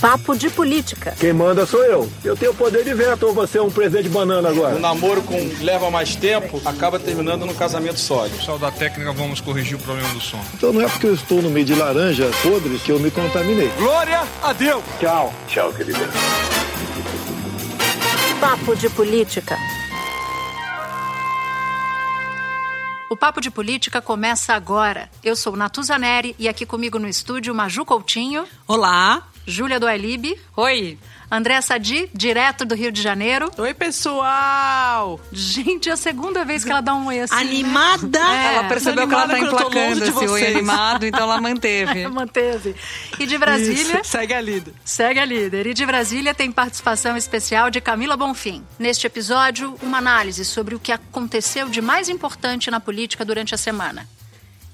Papo de Política. Quem manda sou eu. Eu tenho poder de veto ou você é um presidente banana agora? O namoro com leva mais tempo acaba terminando no casamento sólido. Pessoal da técnica, vamos corrigir o problema do som. Então não é porque eu estou no meio de laranja podres que eu me contaminei. Glória a Deus! Tchau. Tchau, querida. Papo de Política. O Papo de Política começa agora. Eu sou Natuza Neri e aqui comigo no estúdio Maju Coutinho. Olá. Júlia do Alibe. Oi. André Sadi, direto do Rio de Janeiro. Oi, pessoal! Gente, é a segunda vez que ela dá um oi assim. Animada! É, ela percebeu que ela tá emplacando esse oi animado, então ela manteve. Manteve. E de Brasília. Isso, segue a líder. Segue a líder. E de Brasília tem participação especial de Camila Bonfim. Neste episódio, uma análise sobre o que aconteceu de mais importante na política durante a semana.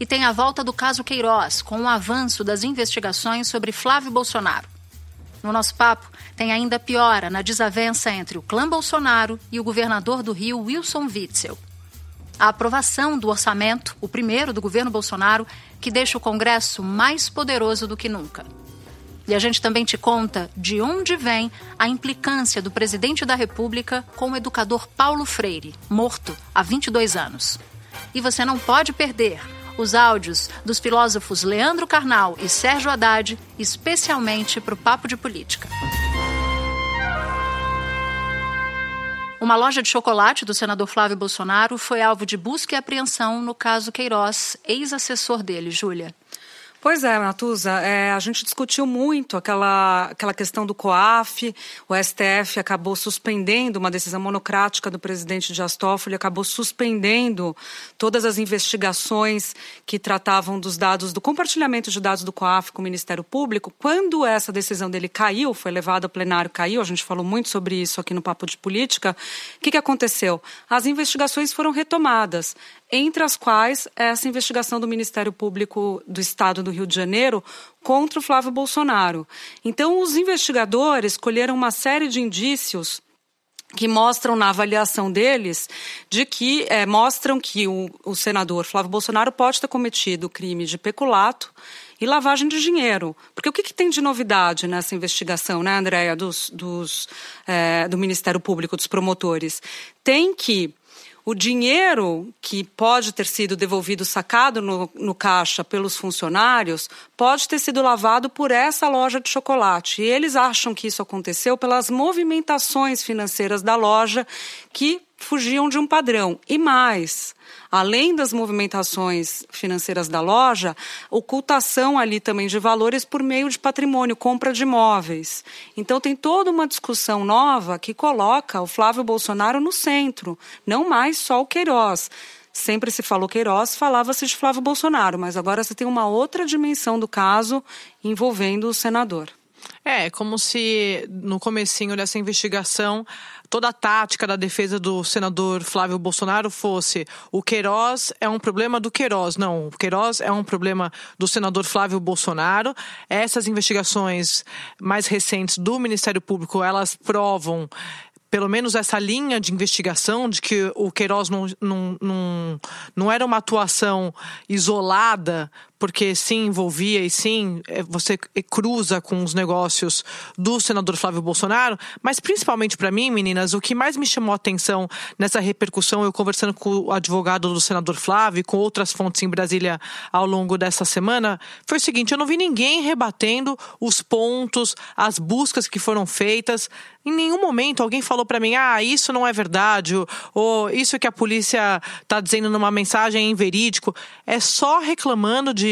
E tem a volta do caso Queiroz, com o avanço das investigações sobre Flávio Bolsonaro. No nosso papo, tem ainda piora na desavença entre o clã Bolsonaro e o governador do Rio, Wilson Witzel. A aprovação do orçamento, o primeiro do governo Bolsonaro, que deixa o Congresso mais poderoso do que nunca. E a gente também te conta de onde vem a implicância do presidente da República com o educador Paulo Freire, morto há 22 anos. E você não pode perder os áudios dos filósofos Leandro Carnal e Sérgio Haddad, especialmente para o Papo de Política. Uma loja de chocolate do senador Flávio Bolsonaro foi alvo de busca e apreensão no caso Queiroz, ex-assessor dele, Júlia. Pois é, Natuza, é, a gente discutiu muito aquela, aquela questão do COAF, o STF acabou suspendendo uma decisão monocrática do presidente Dias Toffoli, acabou suspendendo todas as investigações que tratavam dos dados, do compartilhamento de dados do COAF com o Ministério Público. Quando essa decisão dele caiu, foi levada ao plenário, caiu, a gente falou muito sobre isso aqui no Papo de Política, o que, que aconteceu? As investigações foram retomadas entre as quais essa investigação do Ministério Público do Estado do Rio de Janeiro contra o Flávio Bolsonaro. Então, os investigadores colheram uma série de indícios que mostram na avaliação deles de que é, mostram que o, o senador Flávio Bolsonaro pode ter cometido crime de peculato e lavagem de dinheiro. Porque o que, que tem de novidade nessa investigação, né, Andréia, dos, dos, é, do Ministério Público, dos promotores? Tem que o dinheiro que pode ter sido devolvido, sacado no, no, caixa pelos funcionários, pode ter sido lavado por essa loja de chocolate. E eles acham que isso aconteceu pelas movimentações financeiras da loja que fugiam de um padrão. E mais, além das movimentações financeiras da loja, ocultação ali também de valores por meio de patrimônio, compra de imóveis. Então tem toda uma discussão nova que coloca o Flávio Bolsonaro no centro, não mais só o Queiroz. Sempre se falou Queiroz, falava-se de Flávio Bolsonaro, mas agora você tem uma outra dimensão do caso envolvendo o senador. É, como se no comecinho dessa investigação toda a tática da defesa do senador Flávio Bolsonaro fosse o Queiroz é um problema do Queiroz. Não, o Queiroz é um problema do senador Flávio Bolsonaro. Essas investigações mais recentes do Ministério Público, elas provam pelo menos essa linha de investigação de que o Queiroz não, não, não, não era uma atuação isolada porque sim envolvia e sim é, você cruza com os negócios do senador Flávio Bolsonaro, mas principalmente para mim, meninas, o que mais me chamou a atenção nessa repercussão, eu conversando com o advogado do senador Flávio e com outras fontes em Brasília ao longo dessa semana, foi o seguinte: eu não vi ninguém rebatendo os pontos, as buscas que foram feitas. Em nenhum momento alguém falou para mim, ah, isso não é verdade, ou isso que a polícia está dizendo numa mensagem é inverídico. É só reclamando de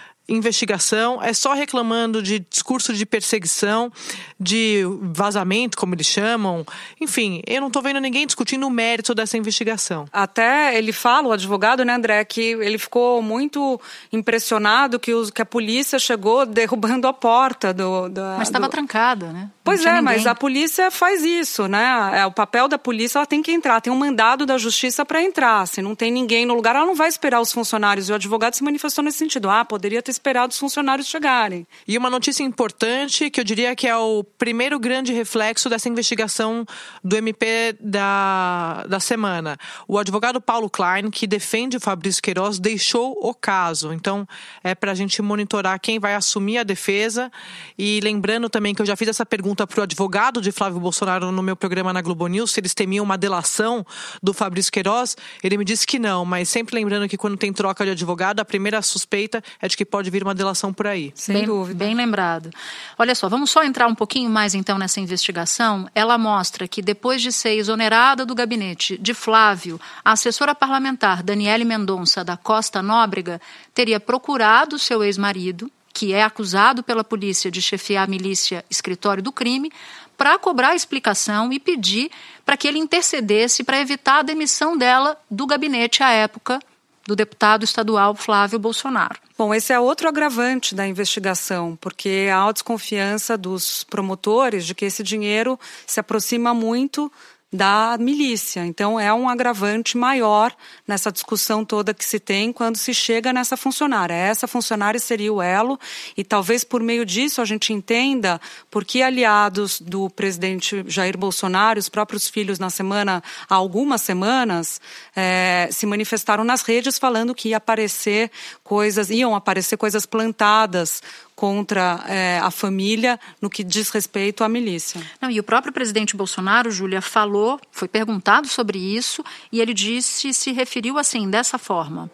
investigação, é só reclamando de discurso de perseguição, de vazamento, como eles chamam. Enfim, eu não estou vendo ninguém discutindo o mérito dessa investigação. Até ele fala, o advogado, né, André, que ele ficou muito impressionado que, os, que a polícia chegou derrubando a porta do. Da, mas estava do... trancada, né? Pois é, mas a polícia faz isso, né? É, o papel da polícia, ela tem que entrar, tem um mandado da justiça para entrar. Se não tem ninguém no lugar, ela não vai esperar os funcionários. E o advogado se manifestou nesse sentido. Ah, poderia ter esperar dos funcionários chegarem. E uma notícia importante que eu diria que é o primeiro grande reflexo dessa investigação do MP da, da semana. O advogado Paulo Klein, que defende o Fabrício Queiroz, deixou o caso. Então, é para a gente monitorar quem vai assumir a defesa. E lembrando também que eu já fiz essa pergunta para o advogado de Flávio Bolsonaro no meu programa na Globo News, se eles temiam uma delação do Fabrício Queiroz. Ele me disse que não, mas sempre lembrando que quando tem troca de advogado, a primeira suspeita é de que pode vir uma delação por aí. Sem bem, dúvida. Bem lembrado. Olha só, vamos só entrar um pouquinho mais então nessa investigação. Ela mostra que depois de ser exonerada do gabinete de Flávio, a assessora parlamentar Daniele Mendonça da Costa Nóbrega teria procurado seu ex-marido, que é acusado pela polícia de chefiar a milícia escritório do crime, para cobrar explicação e pedir para que ele intercedesse para evitar a demissão dela do gabinete à época do deputado estadual Flávio Bolsonaro. Bom, esse é outro agravante da investigação, porque há a desconfiança dos promotores de que esse dinheiro se aproxima muito da milícia. Então, é um agravante maior nessa discussão toda que se tem quando se chega nessa funcionária. Essa funcionária seria o elo, e talvez por meio disso a gente entenda por que aliados do presidente Jair Bolsonaro, os próprios filhos, na semana, há algumas semanas, é, se manifestaram nas redes falando que ia aparecer coisas, iam aparecer coisas plantadas contra é, a família no que diz respeito à milícia. Não, e o próprio presidente Bolsonaro, Júlia, falou, foi perguntado sobre isso e ele disse, se referiu assim, dessa forma.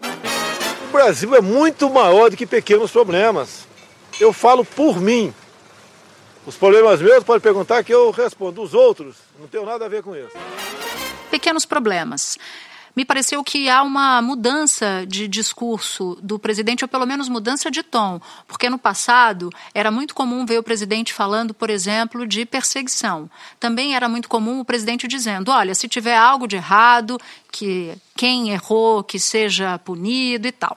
O Brasil é muito maior do que pequenos problemas. Eu falo por mim. Os problemas meus pode perguntar que eu respondo. Os outros, não tenho nada a ver com isso. Pequenos problemas me pareceu que há uma mudança de discurso do presidente, ou pelo menos mudança de tom, porque no passado era muito comum ver o presidente falando, por exemplo, de perseguição. Também era muito comum o presidente dizendo: olha, se tiver algo de errado, que quem errou, que seja punido e tal.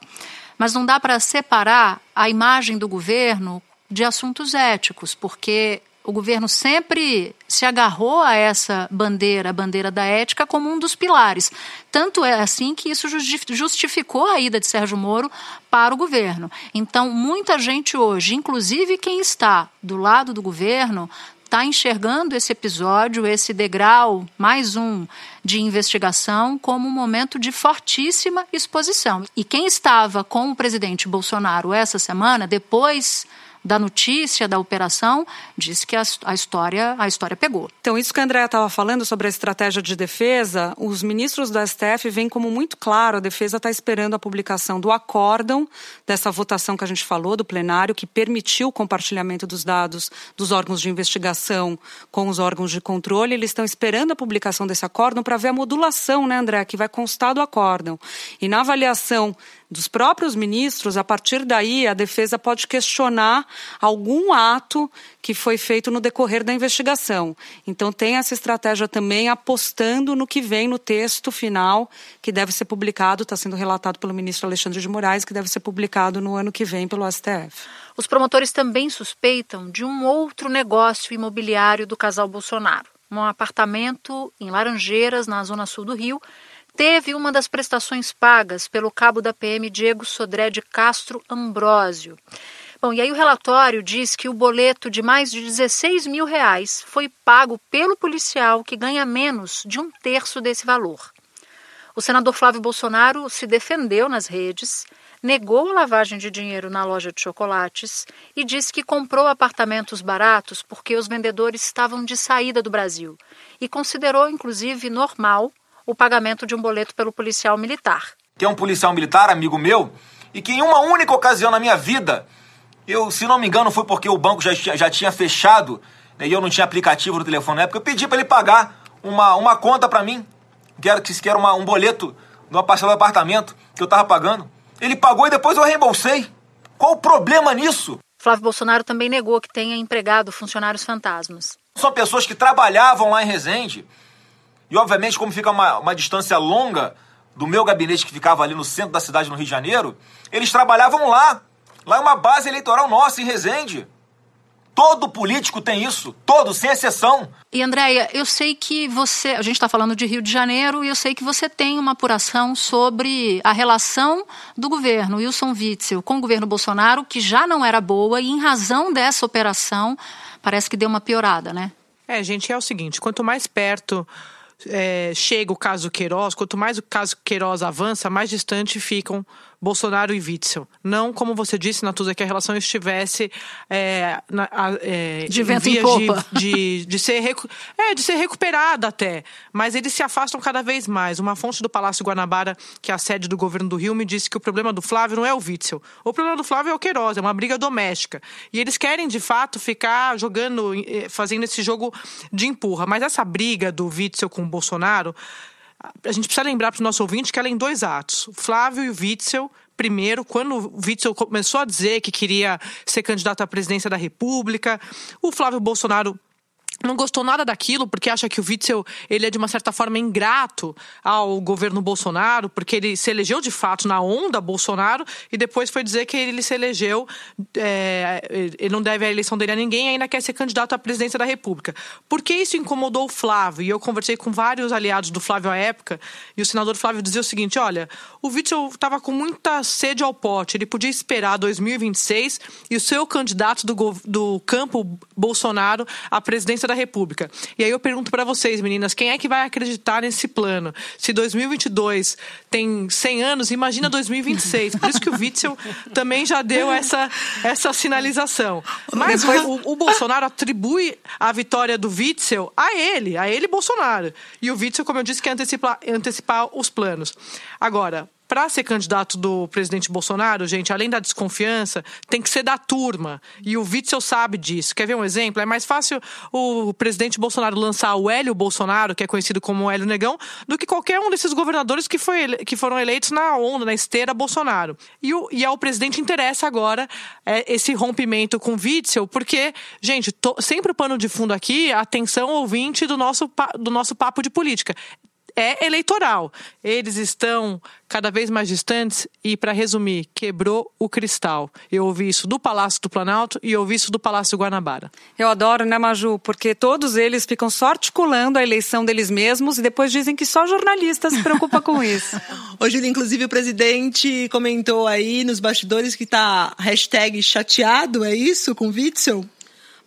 Mas não dá para separar a imagem do governo de assuntos éticos, porque o governo sempre se agarrou a essa bandeira, a bandeira da ética, como um dos pilares. Tanto é assim que isso justificou a ida de Sérgio Moro para o governo. Então, muita gente hoje, inclusive quem está do lado do governo, está enxergando esse episódio, esse degrau, mais um, de investigação, como um momento de fortíssima exposição. E quem estava com o presidente Bolsonaro essa semana, depois da notícia da operação, disse que a, a, história, a história pegou. Então, isso que a Andrea estava falando sobre a estratégia de defesa, os ministros do STF veem como muito claro, a defesa está esperando a publicação do acórdão dessa votação que a gente falou, do plenário, que permitiu o compartilhamento dos dados dos órgãos de investigação com os órgãos de controle. Eles estão esperando a publicação desse acórdão para ver a modulação, né, André, que vai constar do acórdão. E na avaliação dos próprios ministros, a partir daí a defesa pode questionar algum ato que foi feito no decorrer da investigação. Então tem essa estratégia também apostando no que vem no texto final, que deve ser publicado, está sendo relatado pelo ministro Alexandre de Moraes, que deve ser publicado no ano que vem pelo STF. Os promotores também suspeitam de um outro negócio imobiliário do casal Bolsonaro. Um apartamento em Laranjeiras, na zona sul do Rio, teve uma das prestações pagas pelo cabo da PM Diego Sodré de Castro Ambrósio. Bom, e aí o relatório diz que o boleto de mais de 16 mil reais foi pago pelo policial que ganha menos de um terço desse valor. O senador Flávio Bolsonaro se defendeu nas redes, negou a lavagem de dinheiro na loja de chocolates e disse que comprou apartamentos baratos porque os vendedores estavam de saída do Brasil e considerou, inclusive, normal o pagamento de um boleto pelo policial militar. É um policial militar, amigo meu, e que em uma única ocasião na minha vida, eu, se não me engano, foi porque o banco já, já tinha fechado né, e eu não tinha aplicativo no telefone na época, eu pedi para ele pagar uma, uma conta para mim, que era, que era uma, um boleto de uma parcela do apartamento que eu tava pagando. Ele pagou e depois eu reembolsei. Qual o problema nisso? Flávio Bolsonaro também negou que tenha empregado funcionários fantasmas. São pessoas que trabalhavam lá em Resende e, obviamente, como fica uma, uma distância longa do meu gabinete que ficava ali no centro da cidade, no Rio de Janeiro, eles trabalhavam lá. Lá é uma base eleitoral nossa, em Resende. Todo político tem isso. Todo, sem exceção. E, Andréia, eu sei que você. A gente está falando de Rio de Janeiro e eu sei que você tem uma apuração sobre a relação do governo Wilson Witzel com o governo Bolsonaro, que já não era boa, e em razão dessa operação, parece que deu uma piorada, né? É, gente, é o seguinte: quanto mais perto é, chega o caso Queiroz, quanto mais o caso Queiroz avança, mais distante ficam Bolsonaro e Witzel. Não, como você disse, Natuza, que a relação estivesse é, na, é, de vento em, em popa. De, de, de, ser recu é, de ser recuperada até. Mas eles se afastam cada vez mais. Uma fonte do Palácio Guanabara, que é a sede do governo do Rio, me disse que o problema do Flávio não é o Witzel. O problema do Flávio é o Queiroz, é uma briga doméstica. E eles querem, de fato, ficar jogando, eh, fazendo esse jogo de empurra. Mas essa briga do Witzel com o Bolsonaro a gente precisa lembrar para o nosso ouvinte que ela é em dois atos. Flávio e Witzel, primeiro, quando o Witzel começou a dizer que queria ser candidato à presidência da República, o Flávio Bolsonaro não gostou nada daquilo porque acha que o Witzel ele é de uma certa forma ingrato ao governo Bolsonaro porque ele se elegeu de fato na onda Bolsonaro e depois foi dizer que ele se elegeu é, ele não deve a eleição dele a ninguém e ainda quer ser candidato à presidência da República. Por que isso incomodou o Flávio? E eu conversei com vários aliados do Flávio à época e o senador Flávio dizia o seguinte olha o Witzel estava com muita sede ao pote ele podia esperar 2026 e o seu candidato do, do campo Bolsonaro à presidência da República. E aí eu pergunto para vocês, meninas, quem é que vai acreditar nesse plano? Se 2022 tem 100 anos, imagina 2026. Por isso que o Witzel também já deu essa, essa sinalização. Mas Depois... o, o, Bolsonaro atribui a vitória do Witzel a ele, a ele Bolsonaro. E o Witzel, como eu disse, quer antecipar, antecipar os planos. Agora, para ser candidato do presidente Bolsonaro, gente, além da desconfiança, tem que ser da turma. E o Witzel sabe disso. Quer ver um exemplo? É mais fácil o presidente Bolsonaro lançar o Hélio Bolsonaro, que é conhecido como Hélio Negão, do que qualquer um desses governadores que, foi, que foram eleitos na onda, na esteira Bolsonaro. E, o, e ao presidente interessa agora é, esse rompimento com o Witzel, porque, gente, tô, sempre o pano de fundo aqui, atenção ouvinte do nosso, do nosso papo de política é eleitoral. Eles estão cada vez mais distantes e, para resumir, quebrou o cristal. Eu ouvi isso do Palácio do Planalto e ouvi isso do Palácio Guanabara. Eu adoro, né, Maju? Porque todos eles ficam só articulando a eleição deles mesmos e depois dizem que só jornalistas se preocupam com isso. Ô, Júlio, inclusive o presidente comentou aí nos bastidores que tá hashtag chateado, é isso, com Witzel?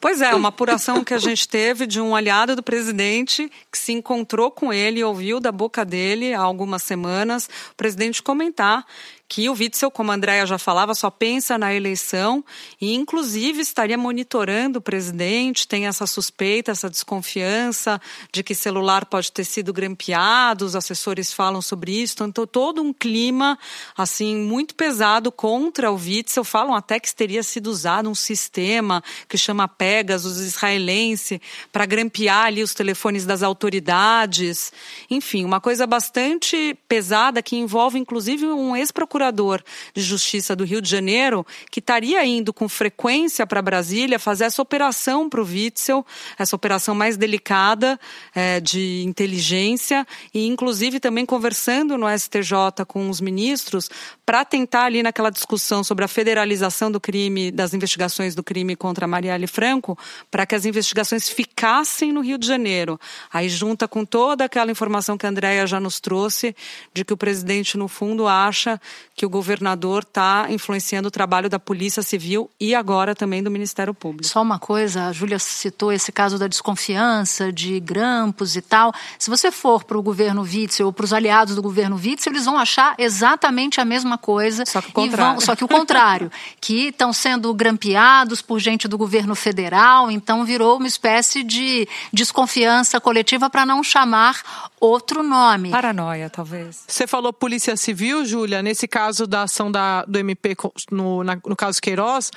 Pois é, uma apuração que a gente teve de um aliado do presidente que se encontrou com ele e ouviu da boca dele há algumas semanas o presidente comentar que o Witzel, como a Andréia já falava, só pensa na eleição e, inclusive, estaria monitorando o presidente, tem essa suspeita, essa desconfiança de que celular pode ter sido grampeado, os assessores falam sobre isso, então todo um clima, assim, muito pesado contra o Witzel, falam até que teria sido usado um sistema que chama Pegasus israelense para grampear ali os telefones das autoridades, enfim, uma coisa bastante pesada que envolve, inclusive, um ex-procurador procurador de Justiça do Rio de Janeiro, que estaria indo com frequência para Brasília fazer essa operação para o Witzel, essa operação mais delicada é, de inteligência, e inclusive também conversando no STJ com os ministros para tentar ali naquela discussão sobre a federalização do crime, das investigações do crime contra Marielle Franco, para que as investigações ficassem no Rio de Janeiro. Aí junta com toda aquela informação que a Andrea já nos trouxe, de que o presidente, no fundo, acha que o governador está influenciando o trabalho da Polícia Civil e agora também do Ministério Público. Só uma coisa, a Júlia citou esse caso da desconfiança de grampos e tal. Se você for para o governo Witzel ou para os aliados do governo Witzel, eles vão achar exatamente a mesma coisa. Só que o contrário. Vão, só que o contrário, que estão sendo grampeados por gente do governo federal, então virou uma espécie de desconfiança coletiva para não chamar outro nome. Paranoia, talvez. Você falou Polícia Civil, Júlia, nesse caso caso da ação da, do MP, no, na, no caso Queiroz,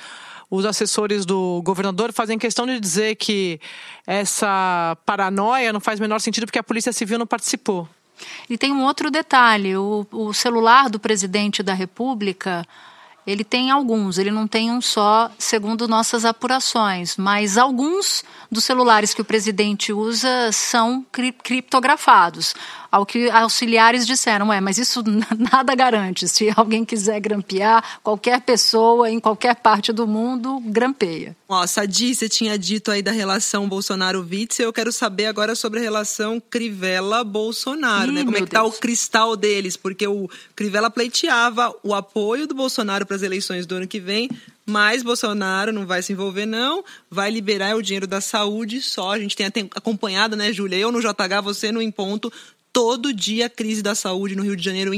os assessores do governador fazem questão de dizer que essa paranoia não faz menor sentido porque a Polícia Civil não participou. E tem um outro detalhe: o, o celular do presidente da República ele tem alguns, ele não tem um só, segundo nossas apurações, mas alguns dos celulares que o presidente usa são cri criptografados. Ao que auxiliares disseram, é, mas isso nada garante. Se alguém quiser grampear, qualquer pessoa em qualquer parte do mundo grampeia. Ó, Sadi, você tinha dito aí da relação Bolsonaro-Witzel, eu quero saber agora sobre a relação Crivella-Bolsonaro, né? Como é que tá o cristal deles? Porque o Crivella pleiteava o apoio do Bolsonaro para as eleições do ano que vem, mas Bolsonaro não vai se envolver, não. Vai liberar o dinheiro da saúde só. A gente tem acompanhado, né, Júlia? Eu no JH, você no Em Ponto. Todo dia a crise da saúde no Rio de Janeiro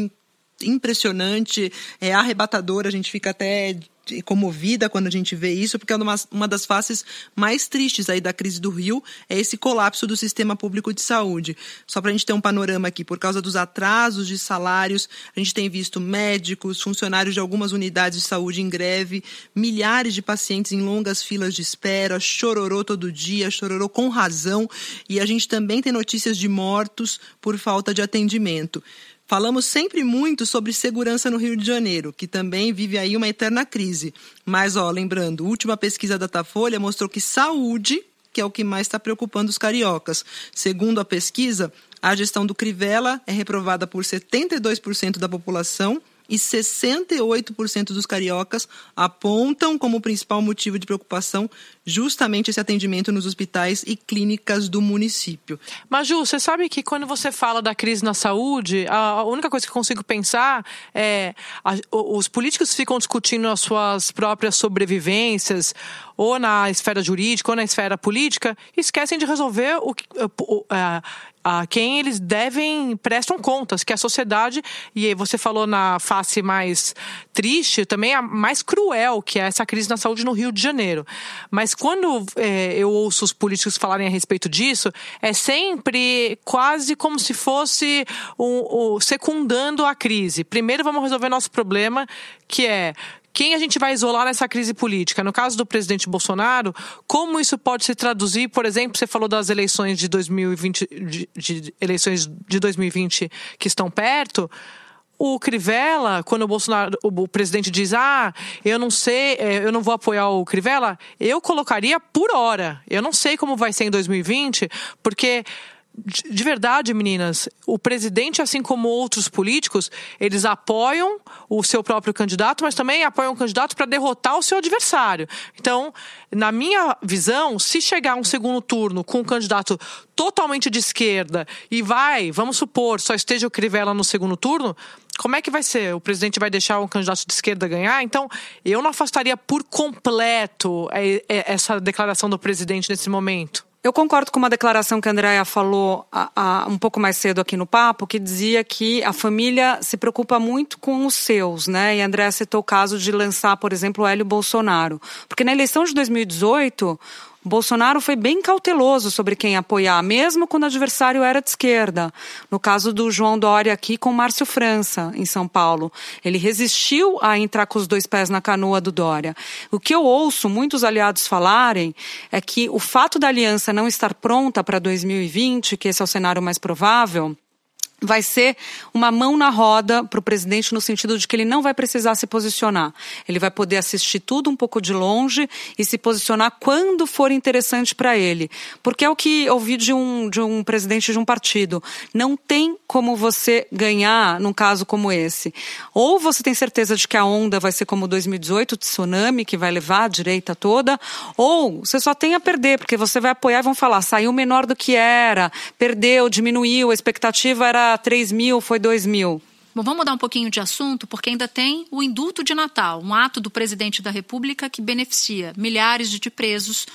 impressionante, é arrebatadora. A gente fica até comovida quando a gente vê isso, porque é uma, uma das faces mais tristes aí da crise do Rio é esse colapso do sistema público de saúde. Só para a gente ter um panorama aqui, por causa dos atrasos de salários, a gente tem visto médicos, funcionários de algumas unidades de saúde em greve, milhares de pacientes em longas filas de espera, chororô todo dia, chororô com razão, e a gente também tem notícias de mortos por falta de atendimento. Falamos sempre muito sobre segurança no Rio de Janeiro, que também vive aí uma eterna crise. Mas, ó, lembrando, última pesquisa da Datafolha mostrou que saúde, que é o que mais está preocupando os cariocas. Segundo a pesquisa, a gestão do Crivella é reprovada por 72% da população e 68% dos cariocas apontam como principal motivo de preocupação justamente esse atendimento nos hospitais e clínicas do município. Maju, você sabe que quando você fala da crise na saúde, a única coisa que eu consigo pensar é a, os políticos ficam discutindo as suas próprias sobrevivências ou na esfera jurídica ou na esfera política, e esquecem de resolver o, o a quem eles devem prestam contas, que é a sociedade, e você falou na face mais triste, também a mais cruel, que é essa crise na saúde no Rio de Janeiro. Mas quando é, eu ouço os políticos falarem a respeito disso, é sempre quase como se fosse um, um, secundando a crise. Primeiro vamos resolver nosso problema, que é quem a gente vai isolar nessa crise política? No caso do presidente Bolsonaro, como isso pode se traduzir, por exemplo, você falou das eleições de 2020, de, de eleições de 2020 que estão perto, o Crivella, quando o Bolsonaro, o presidente diz, ah, eu não sei, é, eu não vou apoiar o Crivella, eu colocaria por hora. Eu não sei como vai ser em 2020, porque de verdade, meninas, o presidente, assim como outros políticos, eles apoiam o seu próprio candidato, mas também apoiam o candidato para derrotar o seu adversário. Então, na minha visão, se chegar um segundo turno com um candidato totalmente de esquerda e vai, vamos supor, só esteja o Crivella no segundo turno, como é que vai ser? O presidente vai deixar um candidato de esquerda ganhar? Então, eu não afastaria por completo é, é, essa declaração do presidente nesse momento. Eu concordo com uma declaração que a Andrea falou a, a, um pouco mais cedo aqui no papo, que dizia que a família se preocupa muito com os seus, né? E a Andrea citou o caso de lançar, por exemplo, o Hélio Bolsonaro. Porque na eleição de 2018, Bolsonaro foi bem cauteloso sobre quem apoiar, mesmo quando o adversário era de esquerda. No caso do João Dória aqui com Márcio França, em São Paulo. Ele resistiu a entrar com os dois pés na canoa do Dória. O que eu ouço muitos aliados falarem é que o fato da aliança não estar pronta para 2020, que esse é o cenário mais provável, vai ser uma mão na roda para o presidente no sentido de que ele não vai precisar se posicionar. Ele vai poder assistir tudo um pouco de longe e se posicionar quando for interessante para ele. Porque é o que ouvi de um, de um presidente de um partido. Não tem como você ganhar num caso como esse. Ou você tem certeza de que a onda vai ser como 2018, o tsunami, que vai levar a direita toda, ou você só tem a perder, porque você vai apoiar e vão falar, saiu menor do que era, perdeu, diminuiu, a expectativa era 3 mil, foi 2 mil. Bom, vamos mudar um pouquinho de assunto, porque ainda tem o indulto de Natal, um ato do presidente da República que beneficia milhares de presos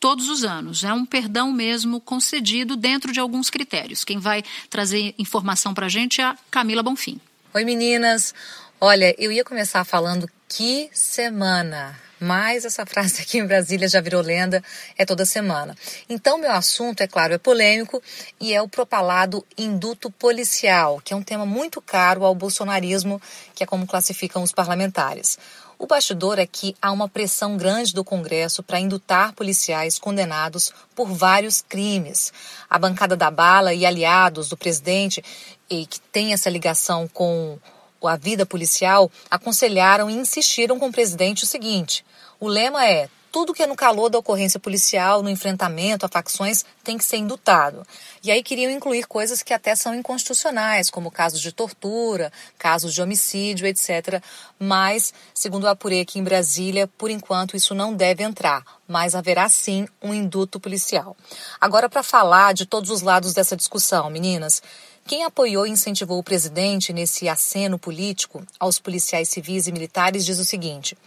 todos os anos. É um perdão mesmo concedido dentro de alguns critérios. Quem vai trazer informação para a gente é a Camila Bonfim. Oi, meninas. Olha, eu ia começar falando que semana mas essa frase aqui em Brasília já virou lenda, é toda semana. Então, meu assunto, é claro, é polêmico e é o propalado induto policial, que é um tema muito caro ao bolsonarismo, que é como classificam os parlamentares. O bastidor é que há uma pressão grande do Congresso para indutar policiais condenados por vários crimes. A bancada da bala e aliados do presidente, e que tem essa ligação com a vida policial, aconselharam e insistiram com o presidente o seguinte: o lema é tudo que é no calor da ocorrência policial, no enfrentamento a facções, tem que ser indutado. E aí queriam incluir coisas que até são inconstitucionais, como casos de tortura, casos de homicídio, etc. Mas, segundo o apurei aqui em Brasília, por enquanto isso não deve entrar, mas haverá sim um induto policial. Agora, para falar de todos os lados dessa discussão, meninas, quem apoiou e incentivou o presidente nesse aceno político aos policiais civis e militares diz o seguinte: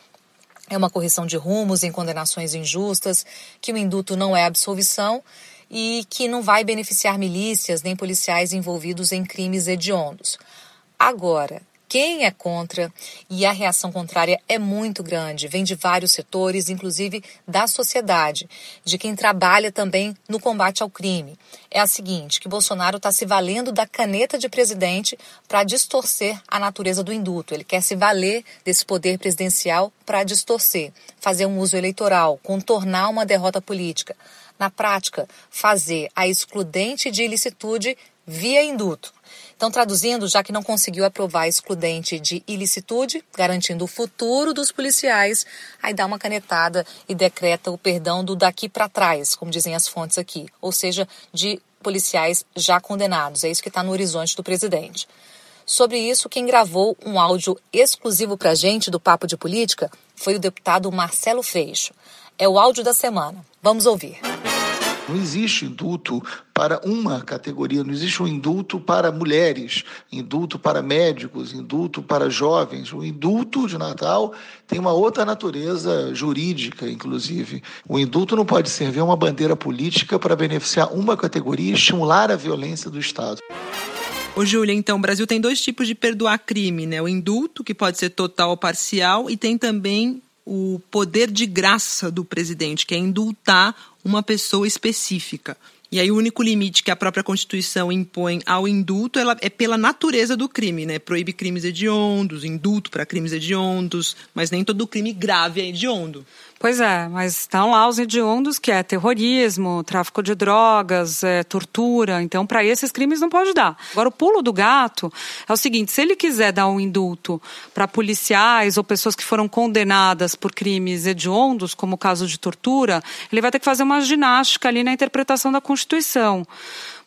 é uma correção de rumos em condenações injustas, que o induto não é absolvição e que não vai beneficiar milícias nem policiais envolvidos em crimes hediondos. Agora, quem é contra e a reação contrária é muito grande, vem de vários setores, inclusive da sociedade, de quem trabalha também no combate ao crime. É a seguinte, que Bolsonaro está se valendo da caneta de presidente para distorcer a natureza do induto. Ele quer se valer desse poder presidencial para distorcer, fazer um uso eleitoral, contornar uma derrota política. Na prática, fazer a excludente de ilicitude via induto. Então, traduzindo, já que não conseguiu aprovar excludente de ilicitude, garantindo o futuro dos policiais, aí dá uma canetada e decreta o perdão do daqui para trás, como dizem as fontes aqui, ou seja, de policiais já condenados. É isso que está no horizonte do presidente. Sobre isso, quem gravou um áudio exclusivo para a gente do Papo de Política foi o deputado Marcelo Freixo. É o áudio da semana. Vamos ouvir. Não existe indulto para uma categoria, não existe um indulto para mulheres, indulto para médicos, indulto para jovens. O indulto de Natal tem uma outra natureza jurídica, inclusive. O indulto não pode servir uma bandeira política para beneficiar uma categoria e estimular a violência do Estado. Ô, Júlia, então, o Brasil tem dois tipos de perdoar crime, né? O indulto, que pode ser total ou parcial, e tem também o poder de graça do presidente, que é indultar uma pessoa específica. E aí o único limite que a própria Constituição impõe ao indulto ela é pela natureza do crime, né? Proíbe crimes hediondos, indulto para crimes hediondos, mas nem todo crime grave é hediondo. Pois é, mas estão lá os hediondos, que é terrorismo, tráfico de drogas, é, tortura. Então, para esses crimes não pode dar. Agora, o pulo do gato é o seguinte: se ele quiser dar um indulto para policiais ou pessoas que foram condenadas por crimes hediondos, como o caso de tortura, ele vai ter que fazer uma ginástica ali na interpretação da Constituição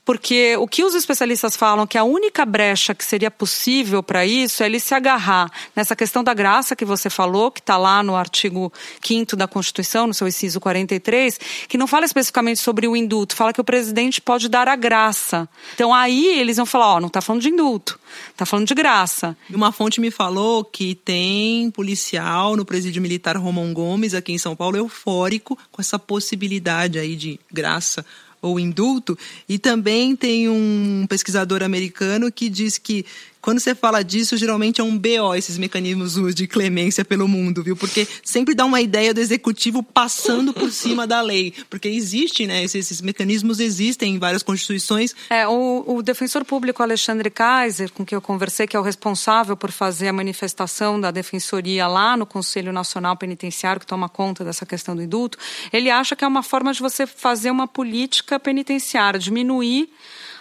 porque o que os especialistas falam que a única brecha que seria possível para isso é ele se agarrar nessa questão da graça que você falou, que está lá no artigo 5 da Constituição, no seu inciso 43, que não fala especificamente sobre o indulto, fala que o presidente pode dar a graça. Então aí eles vão falar, ó, não está falando de indulto, está falando de graça. Uma fonte me falou que tem policial no presídio militar Romão Gomes, aqui em São Paulo, eufórico com essa possibilidade aí de graça ou indulto. E também tem um pesquisador americano que diz que quando você fala disso, geralmente é um BO esses mecanismos de clemência pelo mundo, viu? Porque sempre dá uma ideia do executivo passando por cima da lei. Porque existe, né? Esses, esses mecanismos existem em várias constituições. É, o, o, defensor público Alexandre Kaiser, com quem eu conversei, que é o responsável por fazer a manifestação da defensoria lá no Conselho Nacional Penitenciário, que toma conta dessa questão do indulto, ele acha que é uma forma de você fazer uma política penitenciária, diminuir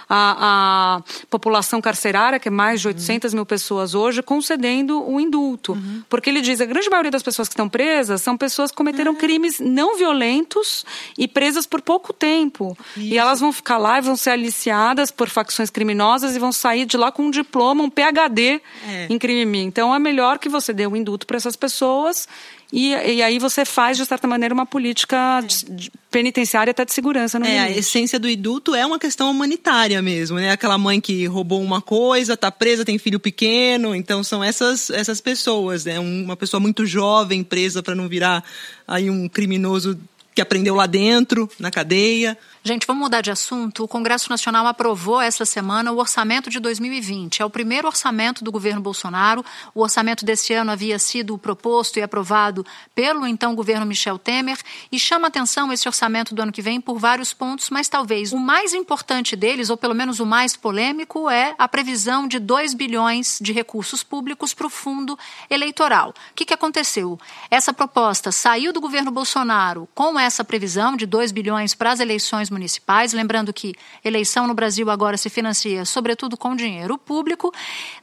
a, a população carcerária, que é mais de 800 uhum. mil pessoas hoje, concedendo o indulto. Uhum. Porque ele diz que a grande maioria das pessoas que estão presas são pessoas que cometeram uhum. crimes não violentos e presas por pouco tempo. Isso. E elas vão ficar lá e vão ser aliciadas por facções criminosas e vão sair de lá com um diploma, um PhD é. em crime. Então é melhor que você dê um indulto para essas pessoas e, e, aí você faz, de certa maneira, uma política de, de penitenciária até de segurança. No é, limite. a essência do indulto é uma questão humanitária mesmo, né? Aquela mãe que roubou uma coisa, está presa, tem filho pequeno. Então são essas, essas pessoas, né? Uma pessoa muito jovem presa para não virar aí um criminoso que aprendeu lá dentro, na cadeia. Gente, vamos mudar de assunto. O Congresso Nacional aprovou essa semana o orçamento de 2020. É o primeiro orçamento do governo Bolsonaro. O orçamento desse ano havia sido proposto e aprovado pelo então governo Michel Temer e chama atenção esse orçamento do ano que vem por vários pontos, mas talvez o mais importante deles, ou pelo menos o mais polêmico, é a previsão de 2 bilhões de recursos públicos para o fundo eleitoral. O que, que aconteceu? Essa proposta saiu do governo Bolsonaro com essa previsão de 2 bilhões para as eleições municipais. Lembrando que eleição no Brasil agora se financia, sobretudo, com dinheiro público.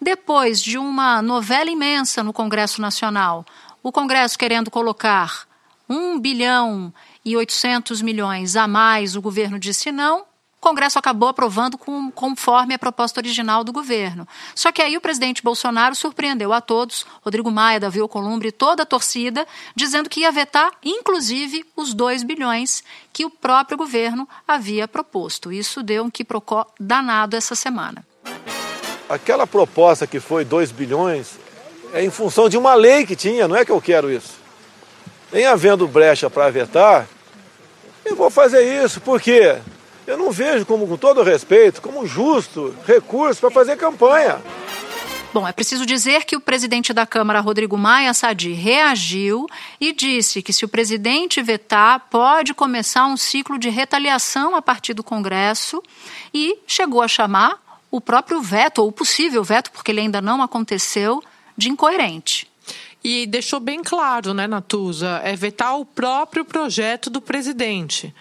Depois de uma novela imensa no Congresso Nacional, o Congresso querendo colocar 1 bilhão e 800 milhões a mais, o governo disse não. Congresso acabou aprovando com, conforme a proposta original do governo. Só que aí o presidente Bolsonaro surpreendeu a todos, Rodrigo Maia, Davi Alcolumbre e toda a torcida, dizendo que ia vetar, inclusive, os 2 bilhões que o próprio governo havia proposto. Isso deu um quiprocó danado essa semana. Aquela proposta que foi 2 bilhões é em função de uma lei que tinha, não é que eu quero isso. Em havendo brecha para vetar, eu vou fazer isso, porque eu não vejo como, com todo respeito, como justo recurso para fazer campanha. Bom, é preciso dizer que o presidente da Câmara, Rodrigo Maia Sadi, reagiu e disse que se o presidente vetar, pode começar um ciclo de retaliação a partir do Congresso e chegou a chamar o próprio veto, ou o possível veto, porque ele ainda não aconteceu, de incoerente. E deixou bem claro, né, Natuza, é vetar o próprio projeto do presidente.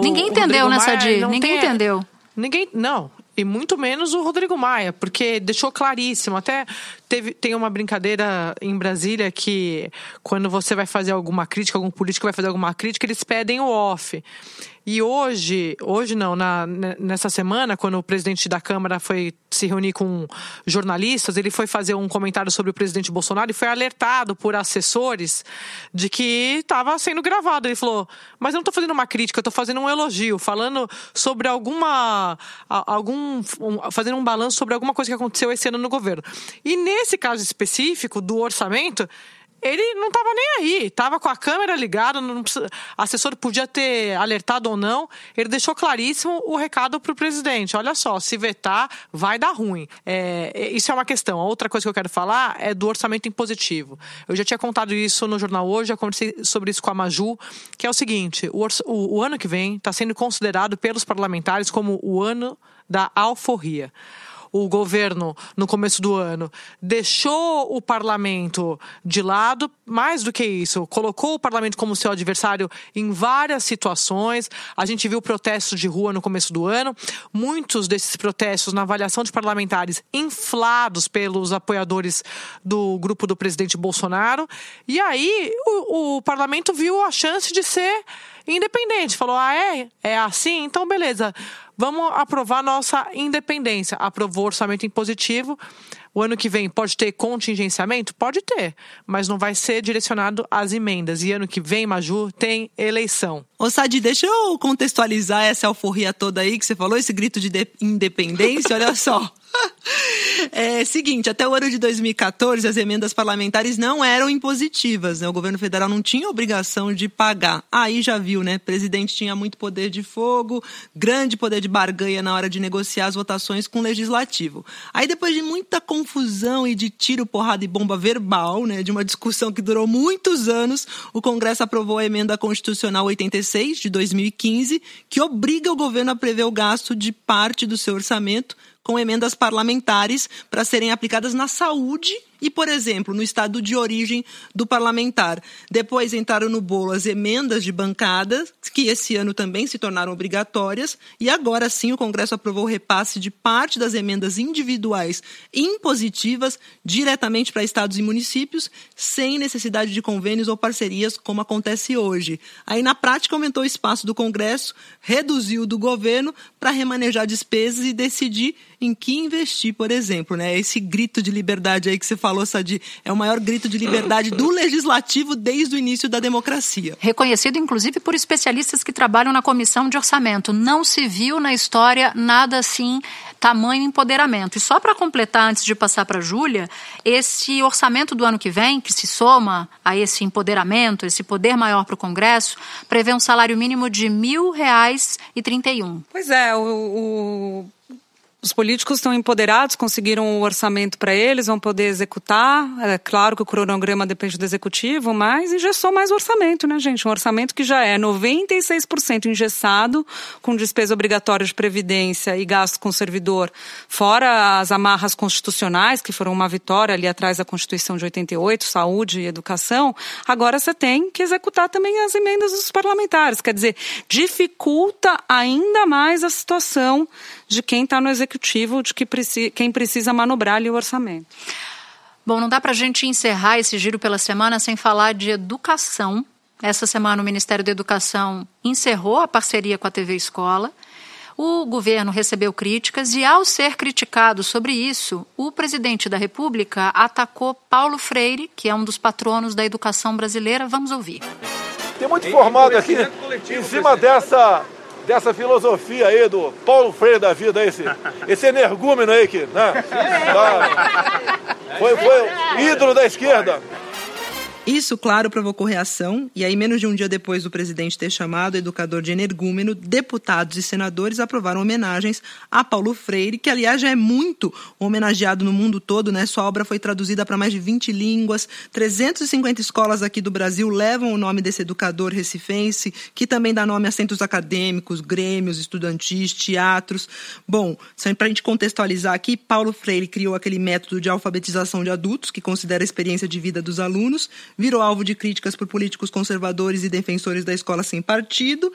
Ninguém entendeu nessa dia, ninguém tem, entendeu. Ninguém, não, e muito menos o Rodrigo Maia, porque deixou claríssimo. Até teve, tem uma brincadeira em Brasília que quando você vai fazer alguma crítica, algum político vai fazer alguma crítica, eles pedem o off. E hoje, hoje não, na, nessa semana, quando o presidente da Câmara foi se reunir com jornalistas, ele foi fazer um comentário sobre o presidente Bolsonaro e foi alertado por assessores de que estava sendo gravado. Ele falou: Mas eu não estou fazendo uma crítica, eu estou fazendo um elogio, falando sobre alguma. algum fazendo um balanço sobre alguma coisa que aconteceu esse ano no governo. E nesse caso específico do orçamento, ele não estava nem aí, estava com a câmera ligada, precisa, assessor podia ter alertado ou não, ele deixou claríssimo o recado para o presidente. Olha só, se vetar, vai dar ruim. É, é, isso é uma questão. A outra coisa que eu quero falar é do orçamento impositivo. Eu já tinha contado isso no jornal hoje, já conversei sobre isso com a Maju, que é o seguinte: o, o, o ano que vem está sendo considerado pelos parlamentares como o ano da alforria o governo, no começo do ano, deixou o parlamento de lado, mais do que isso, colocou o parlamento como seu adversário em várias situações. A gente viu protestos de rua no começo do ano, muitos desses protestos, na avaliação de parlamentares, inflados pelos apoiadores do grupo do presidente Bolsonaro. E aí o, o parlamento viu a chance de ser independente. Falou: ah, é? É assim? Então, beleza. Vamos aprovar nossa independência. Aprovou o orçamento impositivo. O ano que vem pode ter contingenciamento? Pode ter, mas não vai ser direcionado às emendas. E ano que vem, Maju, tem eleição. Ô Sadi, deixa eu contextualizar essa alforria toda aí que você falou, esse grito de independência, olha só. É seguinte, até o ano de 2014 as emendas parlamentares não eram impositivas, né? O governo federal não tinha obrigação de pagar. Aí já viu, né? O presidente tinha muito poder de fogo, grande poder de barganha na hora de negociar as votações com o legislativo. Aí depois de muita confusão e de tiro, porrada e bomba verbal, né, de uma discussão que durou muitos anos, o Congresso aprovou a emenda constitucional 86 de 2015, que obriga o governo a prever o gasto de parte do seu orçamento com emendas parlamentares para serem aplicadas na saúde e, por exemplo, no estado de origem do parlamentar. Depois entraram no bolo as emendas de bancada, que esse ano também se tornaram obrigatórias, e agora sim o Congresso aprovou o repasse de parte das emendas individuais impositivas diretamente para estados e municípios, sem necessidade de convênios ou parcerias, como acontece hoje. Aí, na prática, aumentou o espaço do Congresso, reduziu o do governo para remanejar despesas e decidir em que investir, por exemplo. Né? Esse grito de liberdade aí que você falou falou, Sadi, é o maior grito de liberdade do legislativo desde o início da democracia. Reconhecido, inclusive, por especialistas que trabalham na comissão de orçamento. Não se viu na história nada assim, tamanho empoderamento. E só para completar, antes de passar para a Júlia, esse orçamento do ano que vem, que se soma a esse empoderamento, esse poder maior para o Congresso, prevê um salário mínimo de R$ 1.000,31. Pois é, o, o os políticos estão empoderados, conseguiram o orçamento para eles, vão poder executar. É claro que o cronograma depende do executivo, mas engessou mais o orçamento, né, gente? Um orçamento que já é 96% engessado, com despesa obrigatória de previdência e gasto com servidor, fora as amarras constitucionais, que foram uma vitória ali atrás da Constituição de 88, saúde e educação. Agora você tem que executar também as emendas dos parlamentares. Quer dizer, dificulta ainda mais a situação de quem está no executivo, de que preci quem precisa manobrar ali o orçamento. Bom, não dá para a gente encerrar esse giro pela semana sem falar de educação, Essa semana, o Ministério da Educação encerrou a parceria com a TV Escola. O governo recebeu críticas e, ao ser criticado sobre isso, o presidente da República atacou Paulo Freire, que é um dos patronos da educação brasileira. Vamos ouvir. Tem muito formado aqui em cima dessa, dessa filosofia aí do Paulo Freire da vida, esse, esse energúmeno aí que né, tá, foi, foi ídolo da esquerda. Isso, claro, provocou reação, e aí, menos de um dia depois do presidente ter chamado o educador de energúmeno, deputados e senadores aprovaram homenagens a Paulo Freire, que, aliás, já é muito homenageado no mundo todo, né? Sua obra foi traduzida para mais de 20 línguas, 350 escolas aqui do Brasil levam o nome desse educador recifense, que também dá nome a centros acadêmicos, grêmios, estudantis, teatros. Bom, para a gente contextualizar aqui, Paulo Freire criou aquele método de alfabetização de adultos, que considera a experiência de vida dos alunos, virou alvo de críticas por políticos conservadores e defensores da escola sem partido.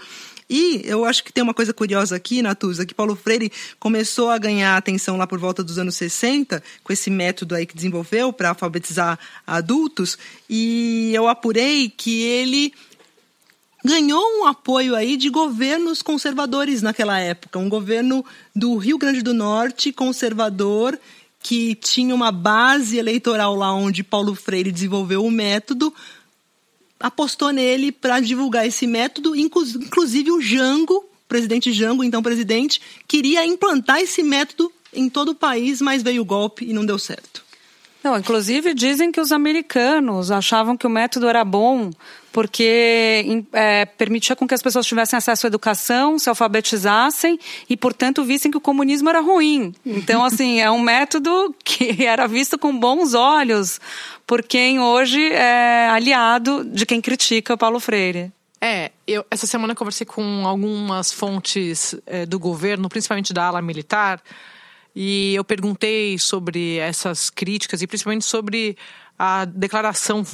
E eu acho que tem uma coisa curiosa aqui, Natuza, que Paulo Freire começou a ganhar atenção lá por volta dos anos 60, com esse método aí que desenvolveu para alfabetizar adultos, e eu apurei que ele ganhou um apoio aí de governos conservadores naquela época, um governo do Rio Grande do Norte conservador que tinha uma base eleitoral lá onde Paulo Freire desenvolveu o método, apostou nele para divulgar esse método, inclusive o Jango, presidente Jango, então presidente, queria implantar esse método em todo o país, mas veio o golpe e não deu certo. Não, inclusive dizem que os americanos achavam que o método era bom porque é, permitia com que as pessoas tivessem acesso à educação, se alfabetizassem e, portanto, vissem que o comunismo era ruim. Então, assim, é um método que era visto com bons olhos por quem hoje é aliado de quem critica Paulo Freire. É, eu essa semana conversei com algumas fontes é, do governo, principalmente da ala militar, e eu perguntei sobre essas críticas e principalmente sobre a declaração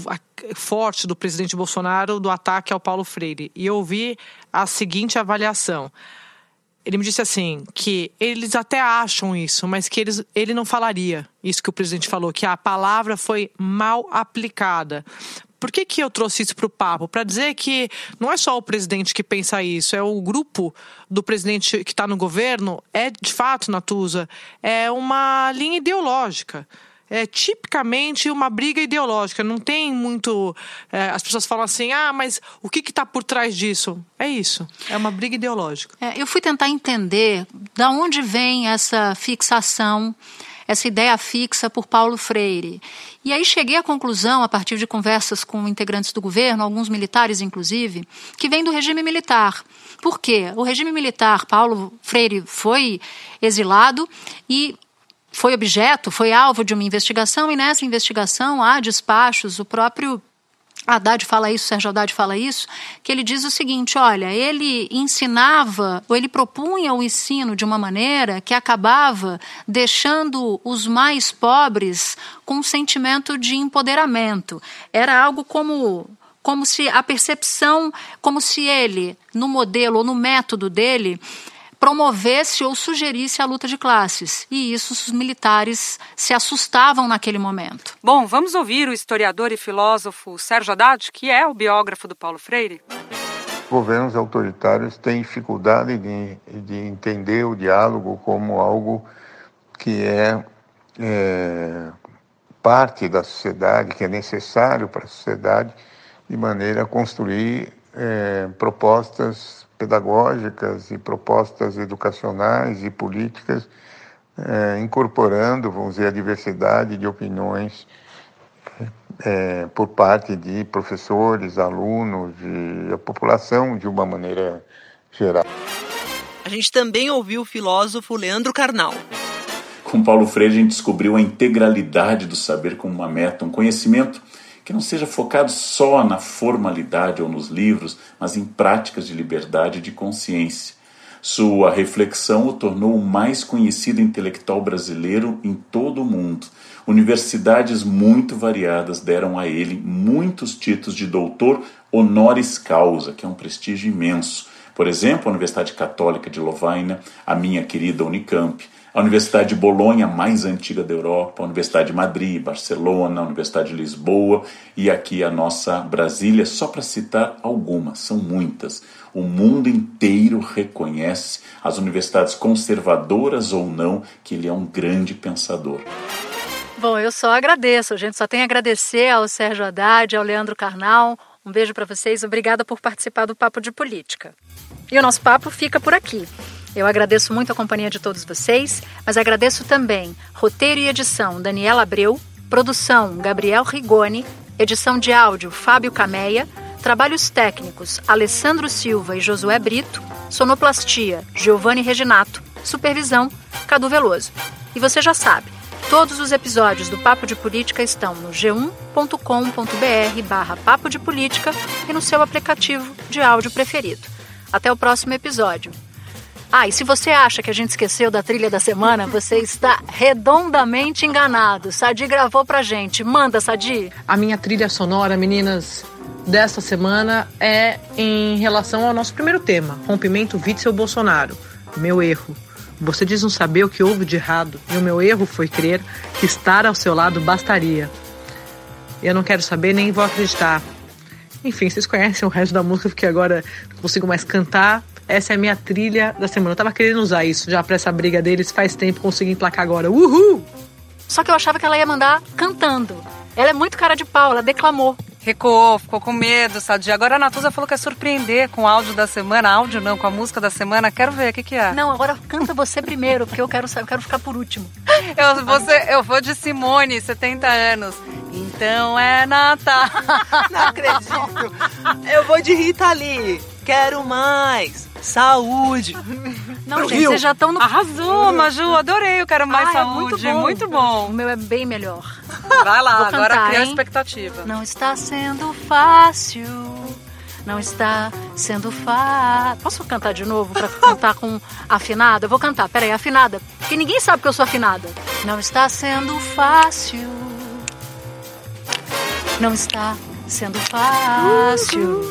forte do presidente Bolsonaro do ataque ao Paulo Freire. E eu ouvi a seguinte avaliação. Ele me disse assim que eles até acham isso, mas que eles, ele não falaria isso que o presidente falou, que a palavra foi mal aplicada. Por que, que eu trouxe isso para o papo? Para dizer que não é só o presidente que pensa isso, é o grupo do presidente que está no governo, é de fato, Natuza, é uma linha ideológica é tipicamente uma briga ideológica. Não tem muito. É, as pessoas falam assim, ah, mas o que está por trás disso? É isso. É uma briga ideológica. É, eu fui tentar entender da onde vem essa fixação, essa ideia fixa por Paulo Freire. E aí cheguei à conclusão, a partir de conversas com integrantes do governo, alguns militares inclusive, que vem do regime militar. Por quê? O regime militar, Paulo Freire foi exilado e foi objeto, foi alvo de uma investigação, e nessa investigação há despachos, o próprio Haddad fala isso, Sérgio Haddad fala isso, que ele diz o seguinte: olha, ele ensinava, ou ele propunha o ensino de uma maneira que acabava deixando os mais pobres com um sentimento de empoderamento. Era algo como como se a percepção, como se ele, no modelo ou no método dele, promovesse ou sugerisse a luta de classes. E isso os militares se assustavam naquele momento. Bom, vamos ouvir o historiador e filósofo Sérgio Haddad, que é o biógrafo do Paulo Freire. Governos autoritários têm dificuldade de, de entender o diálogo como algo que é, é parte da sociedade, que é necessário para a sociedade, de maneira a construir é, propostas pedagógicas e propostas educacionais e políticas, é, incorporando, vamos dizer, a diversidade de opiniões é, por parte de professores, alunos, de a população de uma maneira geral. A gente também ouviu o filósofo Leandro Carnal. Com Paulo Freire, a gente descobriu a integralidade do saber como uma meta, um conhecimento que não seja focado só na formalidade ou nos livros, mas em práticas de liberdade de consciência. Sua reflexão o tornou o mais conhecido intelectual brasileiro em todo o mundo. Universidades muito variadas deram a ele muitos títulos de doutor honoris causa, que é um prestígio imenso. Por exemplo, a Universidade Católica de Lovaina, a minha querida Unicamp, a Universidade de Bolonha, mais antiga da Europa, a Universidade de Madrid, Barcelona, a Universidade de Lisboa e aqui a nossa Brasília, só para citar algumas, são muitas. O mundo inteiro reconhece as universidades conservadoras ou não que ele é um grande pensador. Bom, eu só agradeço, gente só tem a agradecer ao Sérgio Haddad, ao Leandro Carnal. Um beijo para vocês, obrigada por participar do Papo de Política. E o nosso papo fica por aqui. Eu agradeço muito a companhia de todos vocês, mas agradeço também roteiro e edição Daniela Abreu, produção Gabriel Rigoni, edição de áudio Fábio Cameia, trabalhos técnicos Alessandro Silva e Josué Brito, sonoplastia Giovanni Reginato, supervisão Cadu Veloso. E você já sabe, todos os episódios do Papo de Política estão no g1.com.br barra Papo de Política e no seu aplicativo de áudio preferido. Até o próximo episódio. Ah, e se você acha que a gente esqueceu da trilha da semana, você está redondamente enganado. Sadi gravou pra gente. Manda, Sadi. A minha trilha sonora, meninas, desta semana é em relação ao nosso primeiro tema: rompimento Witzel-Bolsonaro. Meu erro. Você diz não saber o que houve de errado, e o meu erro foi crer que estar ao seu lado bastaria. Eu não quero saber nem vou acreditar. Enfim, vocês conhecem o resto da música, porque agora não consigo mais cantar. Essa é a minha trilha da semana. Eu tava querendo usar isso já pra essa briga deles faz tempo, consegui emplacar agora. Uhul! Só que eu achava que ela ia mandar cantando. Ela é muito cara de pau, ela declamou. Recuou, ficou com medo, Sadia. Agora a Natuza falou que é surpreender com o áudio da semana. Áudio não, com a música da semana. Quero ver, o que, que é? Não, agora canta você primeiro, porque eu quero, eu quero ficar por último. Eu, você, eu vou de Simone, 70 anos. Então é Natal. Não acredito. Eu vou de Rita Lee. Quero mais. Saúde. Não, Pro gente, Rio. vocês já estão no. Arrasou, Maju, adorei. Eu quero mais ah, saúde. É muito, bom. muito bom. O meu é bem melhor. Vai lá, Vou agora cantar, cria a hein? expectativa. Não está sendo fácil. Não está sendo fácil. Posso cantar de novo pra cantar com afinada? Eu vou cantar, peraí, afinada. Porque ninguém sabe que eu sou afinada. Não está sendo fácil. Não está sendo fácil.